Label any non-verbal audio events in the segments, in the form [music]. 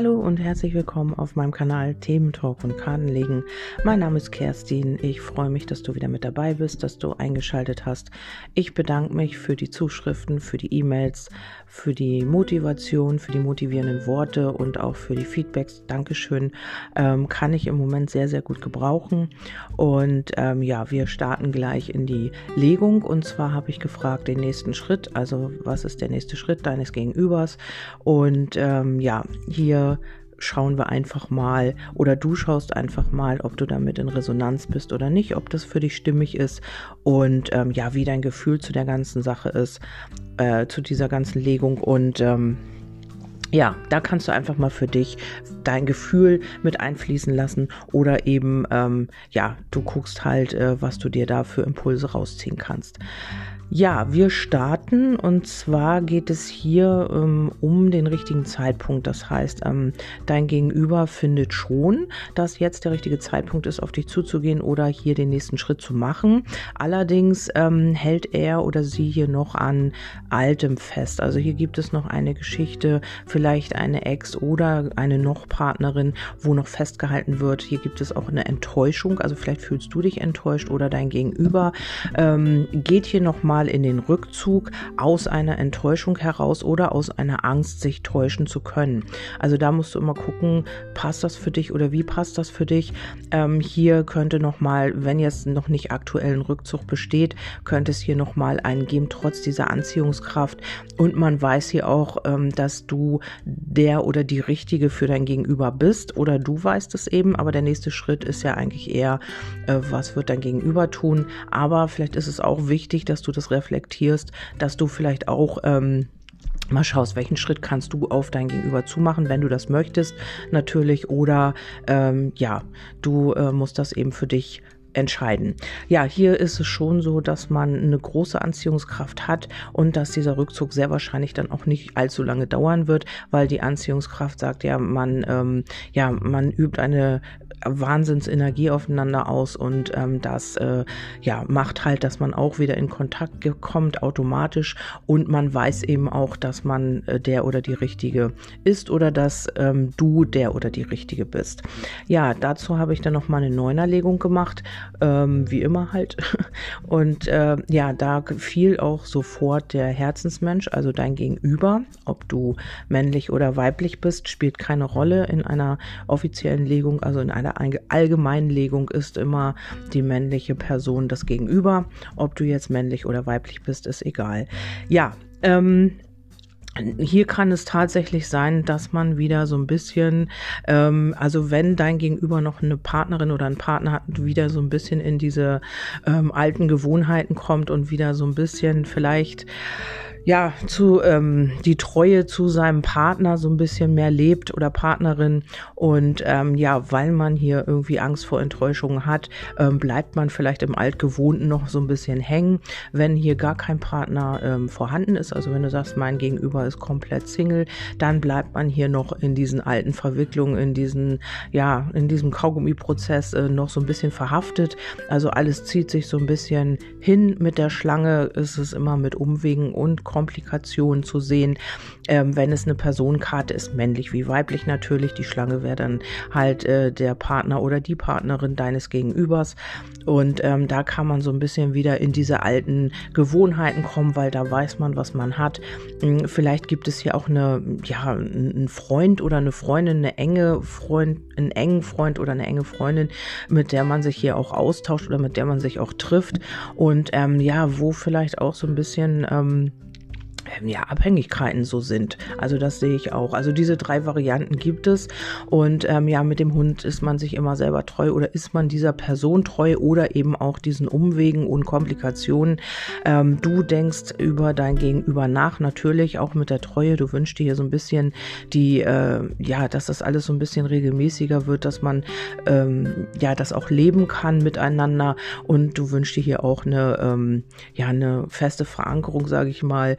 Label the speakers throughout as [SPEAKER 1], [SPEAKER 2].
[SPEAKER 1] Hallo und herzlich willkommen auf meinem Kanal Thementalk und Kartenlegen. Mein Name ist Kerstin. Ich freue mich, dass du wieder mit dabei bist, dass du eingeschaltet hast. Ich bedanke mich für die Zuschriften, für die E-Mails, für die Motivation, für die motivierenden Worte und auch für die Feedbacks. Dankeschön. Ähm, kann ich im Moment sehr, sehr gut gebrauchen. Und ähm, ja, wir starten gleich in die Legung. Und zwar habe ich gefragt, den nächsten Schritt. Also, was ist der nächste Schritt deines Gegenübers? Und ähm, ja, hier schauen wir einfach mal oder du schaust einfach mal, ob du damit in Resonanz bist oder nicht, ob das für dich stimmig ist und ähm, ja, wie dein Gefühl zu der ganzen Sache ist, äh, zu dieser ganzen Legung und ähm, ja, da kannst du einfach mal für dich dein Gefühl mit einfließen lassen oder eben, ähm, ja, du guckst halt, äh, was du dir da für Impulse rausziehen kannst. Ja, wir starten und zwar geht es hier ähm, um den richtigen Zeitpunkt. Das heißt, ähm, dein Gegenüber findet schon, dass jetzt der richtige Zeitpunkt ist, auf dich zuzugehen oder hier den nächsten Schritt zu machen. Allerdings ähm, hält er oder sie hier noch an altem fest. Also hier gibt es noch eine Geschichte, vielleicht eine Ex oder eine Noch-Partnerin, wo noch festgehalten wird. Hier gibt es auch eine Enttäuschung. Also vielleicht fühlst du dich enttäuscht oder dein Gegenüber ähm, geht hier noch mal in den Rückzug aus einer Enttäuschung heraus oder aus einer Angst, sich täuschen zu können. Also da musst du immer gucken, passt das für dich oder wie passt das für dich? Ähm, hier könnte noch mal, wenn jetzt noch nicht aktuellen Rückzug besteht, könnte es hier noch mal einen geben, trotz dieser Anziehungskraft. Und man weiß hier auch, ähm, dass du der oder die Richtige für dein Gegenüber bist oder du weißt es eben, aber der nächste Schritt ist ja eigentlich eher, äh, was wird dein Gegenüber tun? Aber vielleicht ist es auch wichtig, dass du das reflektierst, dass du vielleicht auch ähm, mal schaust, welchen Schritt kannst du auf dein Gegenüber zumachen, wenn du das möchtest, natürlich. Oder ähm, ja, du äh, musst das eben für dich entscheiden. Ja, hier ist es schon so, dass man eine große Anziehungskraft hat und dass dieser Rückzug sehr wahrscheinlich dann auch nicht allzu lange dauern wird, weil die Anziehungskraft sagt ja, man ähm, ja man übt eine Wahnsinnsenergie aufeinander aus und ähm, das äh, ja macht halt, dass man auch wieder in Kontakt kommt automatisch und man weiß eben auch, dass man äh, der oder die Richtige ist oder dass ähm, du der oder die Richtige bist. Ja, dazu habe ich dann noch mal eine Neunerlegung gemacht, ähm, wie immer halt [laughs] und äh, ja, da fiel auch sofort der Herzensmensch, also dein Gegenüber, ob du männlich oder weiblich bist, spielt keine Rolle in einer offiziellen Legung, also in einer Allgemeinlegung ist immer die männliche Person das Gegenüber. Ob du jetzt männlich oder weiblich bist, ist egal. Ja, ähm, hier kann es tatsächlich sein, dass man wieder so ein bisschen, ähm, also wenn dein Gegenüber noch eine Partnerin oder einen Partner hat, wieder so ein bisschen in diese ähm, alten Gewohnheiten kommt und wieder so ein bisschen vielleicht ja, zu ähm, die Treue zu seinem Partner so ein bisschen mehr lebt oder Partnerin. Und ähm, ja, weil man hier irgendwie Angst vor Enttäuschungen hat, ähm, bleibt man vielleicht im Altgewohnten noch so ein bisschen hängen. Wenn hier gar kein Partner ähm, vorhanden ist, also wenn du sagst, mein Gegenüber ist komplett Single, dann bleibt man hier noch in diesen alten Verwicklungen, in diesen, ja, in diesem Kaugummi-Prozess äh, noch so ein bisschen verhaftet. Also alles zieht sich so ein bisschen hin mit der Schlange, ist es immer mit Umwegen und Komplikationen zu sehen. Ähm, wenn es eine Personenkarte ist, männlich wie weiblich natürlich. Die Schlange wäre dann halt äh, der Partner oder die Partnerin deines Gegenübers. Und ähm, da kann man so ein bisschen wieder in diese alten Gewohnheiten kommen, weil da weiß man, was man hat. Hm, vielleicht gibt es hier auch eine, ja, einen Freund oder eine Freundin, eine enge Freund, einen engen Freund oder eine enge Freundin, mit der man sich hier auch austauscht oder mit der man sich auch trifft. Und ähm, ja, wo vielleicht auch so ein bisschen ähm, ja, Abhängigkeiten so sind. Also das sehe ich auch. Also diese drei Varianten gibt es. Und ähm, ja, mit dem Hund ist man sich immer selber treu oder ist man dieser Person treu oder eben auch diesen Umwegen und Komplikationen. Ähm, du denkst über dein Gegenüber nach, natürlich auch mit der Treue. Du wünschst dir hier so ein bisschen die, äh, ja, dass das alles so ein bisschen regelmäßiger wird, dass man ähm, ja das auch leben kann miteinander. Und du wünschst dir hier auch eine, ähm, ja, eine feste Verankerung, sage ich mal, ähm,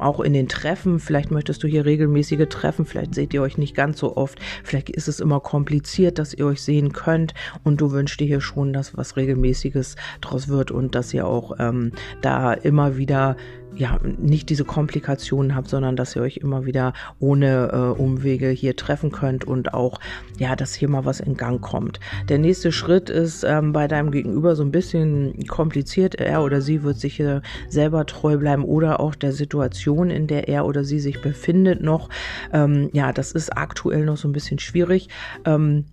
[SPEAKER 1] auch in den Treffen, vielleicht möchtest du hier regelmäßige Treffen, vielleicht seht ihr euch nicht ganz so oft, vielleicht ist es immer kompliziert, dass ihr euch sehen könnt. Und du wünschst dir hier schon, dass was regelmäßiges draus wird und dass ihr auch ähm, da immer wieder ja, nicht diese Komplikationen habt, sondern dass ihr euch immer wieder ohne äh, Umwege hier treffen könnt und auch, ja, dass hier mal was in Gang kommt. Der nächste Schritt ist ähm, bei deinem Gegenüber so ein bisschen kompliziert. Er oder sie wird sich hier selber treu bleiben oder auch der Situation, in der er oder sie sich befindet noch. Ähm, ja, das ist aktuell noch so ein bisschen schwierig. Ähm,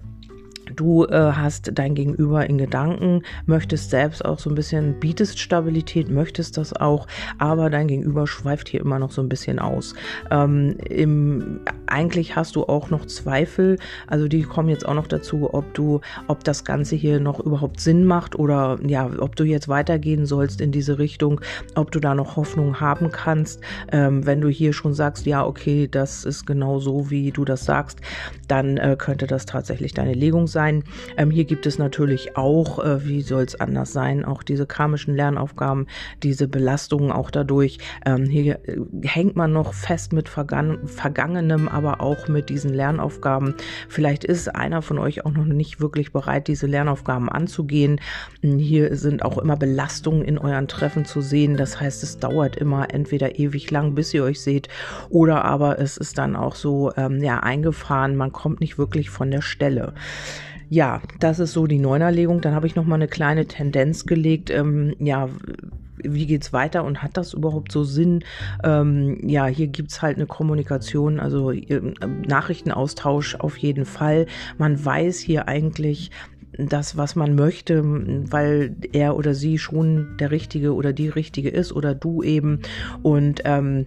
[SPEAKER 1] Du äh, hast dein Gegenüber in Gedanken, möchtest selbst auch so ein bisschen, bietest Stabilität, möchtest das auch, aber dein Gegenüber schweift hier immer noch so ein bisschen aus. Ähm, im, eigentlich hast du auch noch Zweifel, also die kommen jetzt auch noch dazu, ob du, ob das Ganze hier noch überhaupt Sinn macht oder ja, ob du jetzt weitergehen sollst in diese Richtung, ob du da noch Hoffnung haben kannst. Ähm, wenn du hier schon sagst, ja, okay, das ist genau so, wie du das sagst, dann äh, könnte das tatsächlich deine Legung sein sein. Ähm, hier gibt es natürlich auch, äh, wie soll es anders sein, auch diese karmischen Lernaufgaben, diese Belastungen auch dadurch. Ähm, hier äh, hängt man noch fest mit Vergan Vergangenem, aber auch mit diesen Lernaufgaben. Vielleicht ist einer von euch auch noch nicht wirklich bereit, diese Lernaufgaben anzugehen. Hier sind auch immer Belastungen in euren Treffen zu sehen. Das heißt, es dauert immer entweder ewig lang, bis ihr euch seht, oder aber es ist dann auch so ähm, ja eingefahren. Man kommt nicht wirklich von der Stelle. Ja, das ist so die Neunerlegung. Dann habe ich noch mal eine kleine Tendenz gelegt. Ähm, ja, wie geht's weiter und hat das überhaupt so Sinn? Ähm, ja, hier gibt's halt eine Kommunikation, also äh, Nachrichtenaustausch auf jeden Fall. Man weiß hier eigentlich, das, was man möchte, weil er oder sie schon der Richtige oder die Richtige ist oder du eben. Und ähm,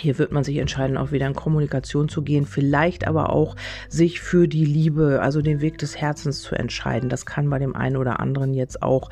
[SPEAKER 1] hier wird man sich entscheiden, auch wieder in Kommunikation zu gehen, vielleicht aber auch sich für die Liebe, also den Weg des Herzens zu entscheiden. Das kann bei dem einen oder anderen jetzt auch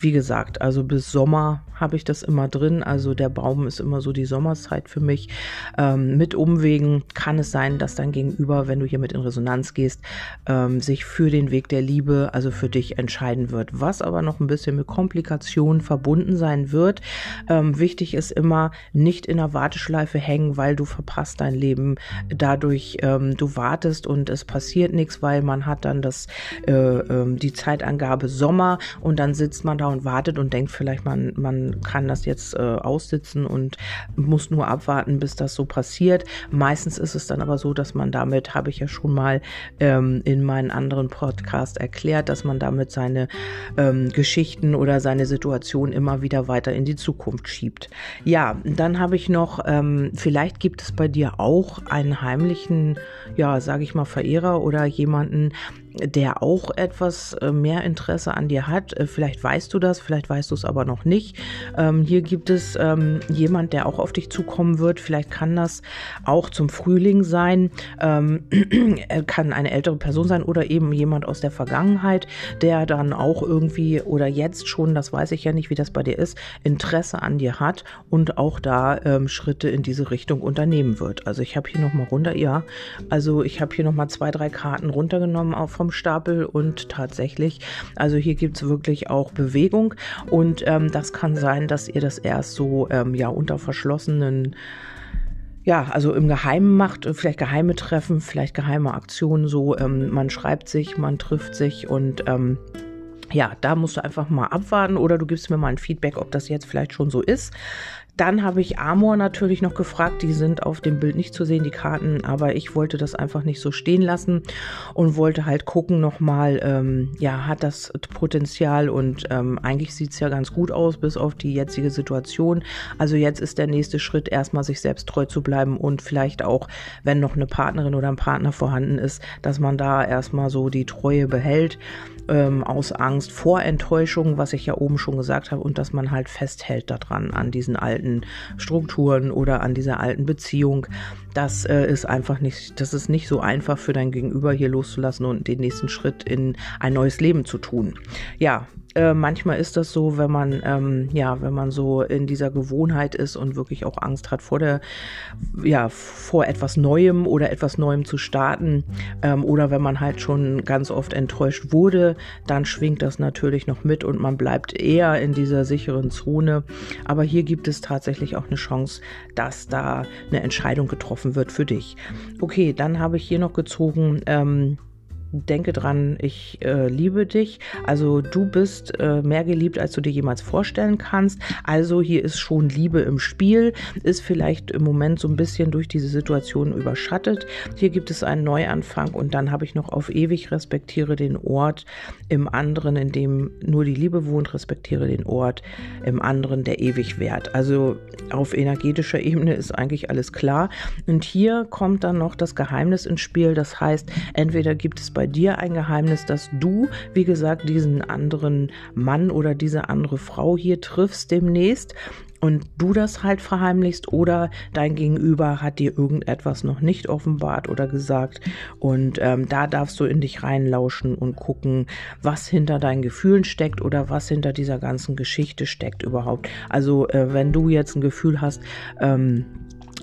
[SPEAKER 1] wie gesagt, also bis Sommer habe ich das immer drin. Also der Baum ist immer so die Sommerzeit für mich. Ähm, mit Umwegen kann es sein, dass dein Gegenüber, wenn du hier mit in Resonanz gehst, ähm, sich für den Weg der Liebe, also für dich entscheiden wird. Was aber noch ein bisschen mit Komplikationen verbunden sein wird. Ähm, wichtig ist immer, nicht in der Warteschleife hängen, weil du verpasst dein Leben. Dadurch, ähm, du wartest und es passiert nichts, weil man hat dann das, äh, äh, die Zeitangabe Sommer und dann sitzt man da und wartet und denkt vielleicht, man, man kann das jetzt äh, aussitzen und muss nur abwarten, bis das so passiert. Meistens ist es dann aber so, dass man damit, habe ich ja schon mal ähm, in meinen anderen Podcast erklärt, dass man damit seine ähm, Geschichten oder seine Situation immer wieder weiter in die Zukunft schiebt. Ja, dann habe ich noch, ähm, vielleicht gibt es bei dir auch einen heimlichen, ja, sage ich mal, Verehrer oder jemanden, der auch etwas äh, mehr Interesse an dir hat. Äh, vielleicht weißt du das, vielleicht weißt du es aber noch nicht. Ähm, hier gibt es ähm, jemand, der auch auf dich zukommen wird. Vielleicht kann das auch zum Frühling sein. Ähm, [clears throat] kann eine ältere Person sein oder eben jemand aus der Vergangenheit, der dann auch irgendwie oder jetzt schon, das weiß ich ja nicht, wie das bei dir ist, Interesse an dir hat und auch da ähm, Schritte in diese Richtung unternehmen wird. Also ich habe hier nochmal runter, ja, also ich habe hier nochmal zwei, drei Karten runtergenommen auch vom Stapel und tatsächlich, also hier gibt es wirklich auch Bewegung und ähm, das kann sein, dass ihr das erst so ähm, ja unter verschlossenen ja, also im Geheimen macht, vielleicht geheime Treffen, vielleicht geheime Aktionen so. Ähm, man schreibt sich, man trifft sich und ähm, ja, da musst du einfach mal abwarten oder du gibst mir mal ein Feedback, ob das jetzt vielleicht schon so ist. Dann habe ich Amor natürlich noch gefragt. Die sind auf dem Bild nicht zu sehen, die Karten, aber ich wollte das einfach nicht so stehen lassen und wollte halt gucken nochmal, ähm, ja, hat das Potenzial und ähm, eigentlich sieht es ja ganz gut aus, bis auf die jetzige Situation. Also jetzt ist der nächste Schritt, erstmal sich selbst treu zu bleiben und vielleicht auch, wenn noch eine Partnerin oder ein Partner vorhanden ist, dass man da erstmal so die Treue behält ähm, aus Angst vor Enttäuschung, was ich ja oben schon gesagt habe, und dass man halt festhält daran, an diesen alten Strukturen oder an dieser alten Beziehung. Das äh, ist einfach nicht, das ist nicht so einfach für dein Gegenüber hier loszulassen und den nächsten Schritt in ein neues Leben zu tun. Ja, äh, manchmal ist das so, wenn man ähm, ja, wenn man so in dieser Gewohnheit ist und wirklich auch Angst hat vor der, ja, vor etwas Neuem oder etwas Neuem zu starten ähm, oder wenn man halt schon ganz oft enttäuscht wurde, dann schwingt das natürlich noch mit und man bleibt eher in dieser sicheren Zone. Aber hier gibt es tatsächlich auch eine Chance, dass da eine Entscheidung getroffen wird für dich. Okay, dann habe ich hier noch gezogen. Ähm, denke dran, ich äh, liebe dich. Also du bist äh, mehr geliebt, als du dir jemals vorstellen kannst. Also hier ist schon Liebe im Spiel, ist vielleicht im Moment so ein bisschen durch diese Situation überschattet. Hier gibt es einen Neuanfang und dann habe ich noch auf ewig respektiere den Ort im anderen, in dem nur die Liebe wohnt, respektiere den Ort im anderen, der ewig währt. Also auf energetischer Ebene ist eigentlich alles klar. Und hier kommt dann noch das Geheimnis ins Spiel. Das heißt, entweder gibt es bei dir ein Geheimnis, dass du, wie gesagt, diesen anderen Mann oder diese andere Frau hier triffst demnächst und du das halt verheimlichst oder dein Gegenüber hat dir irgendetwas noch nicht offenbart oder gesagt und ähm, da darfst du in dich reinlauschen und gucken, was hinter deinen Gefühlen steckt oder was hinter dieser ganzen Geschichte steckt überhaupt. Also äh, wenn du jetzt ein Gefühl hast, ähm,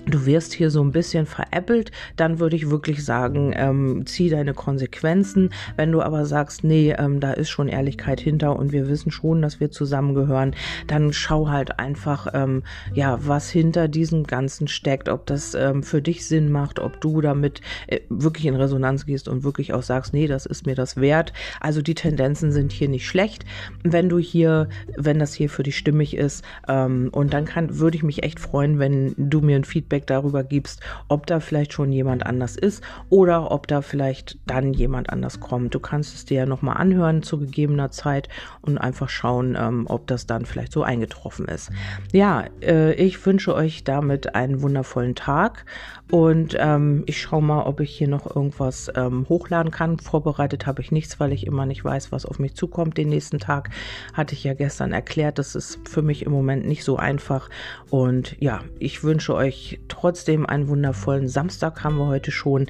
[SPEAKER 1] du wirst hier so ein bisschen veräppelt, dann würde ich wirklich sagen, ähm, zieh deine Konsequenzen. Wenn du aber sagst, nee, ähm, da ist schon Ehrlichkeit hinter und wir wissen schon, dass wir zusammengehören, dann schau halt einfach, ähm, ja, was hinter diesem Ganzen steckt, ob das ähm, für dich Sinn macht, ob du damit äh, wirklich in Resonanz gehst und wirklich auch sagst, nee, das ist mir das wert. Also die Tendenzen sind hier nicht schlecht, wenn du hier, wenn das hier für dich stimmig ist. Ähm, und dann kann, würde ich mich echt freuen, wenn du mir ein Feedback Feedback darüber gibst, ob da vielleicht schon jemand anders ist oder ob da vielleicht dann jemand anders kommt. Du kannst es dir ja nochmal anhören zu gegebener Zeit und einfach schauen, ähm, ob das dann vielleicht so eingetroffen ist. Ja, äh, ich wünsche euch damit einen wundervollen Tag und ähm, ich schaue mal, ob ich hier noch irgendwas ähm, hochladen kann. Vorbereitet habe ich nichts, weil ich immer nicht weiß, was auf mich zukommt. Den nächsten Tag hatte ich ja gestern erklärt. Das ist für mich im Moment nicht so einfach. Und ja, ich wünsche euch trotzdem einen wundervollen Samstag haben wir heute schon.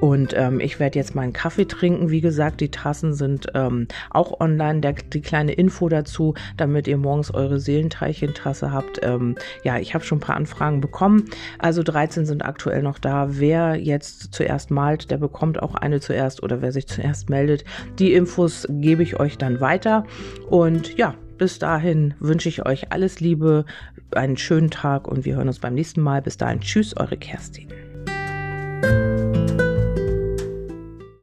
[SPEAKER 1] Und ähm, ich werde jetzt meinen Kaffee trinken. Wie gesagt, die Tassen sind ähm, auch online. Der, die kleine Info dazu, damit ihr morgens eure Seelenteilchentasse habt. Ähm, ja, ich habe schon ein paar Anfragen bekommen. Also 13 sind aktuell noch da. Wer jetzt zuerst malt, der bekommt auch eine zuerst oder wer sich zuerst meldet. Die Infos gebe ich euch dann weiter. Und ja, bis dahin wünsche ich euch alles Liebe, einen schönen Tag und wir hören uns beim nächsten Mal. Bis dahin, tschüss, eure Kerstin.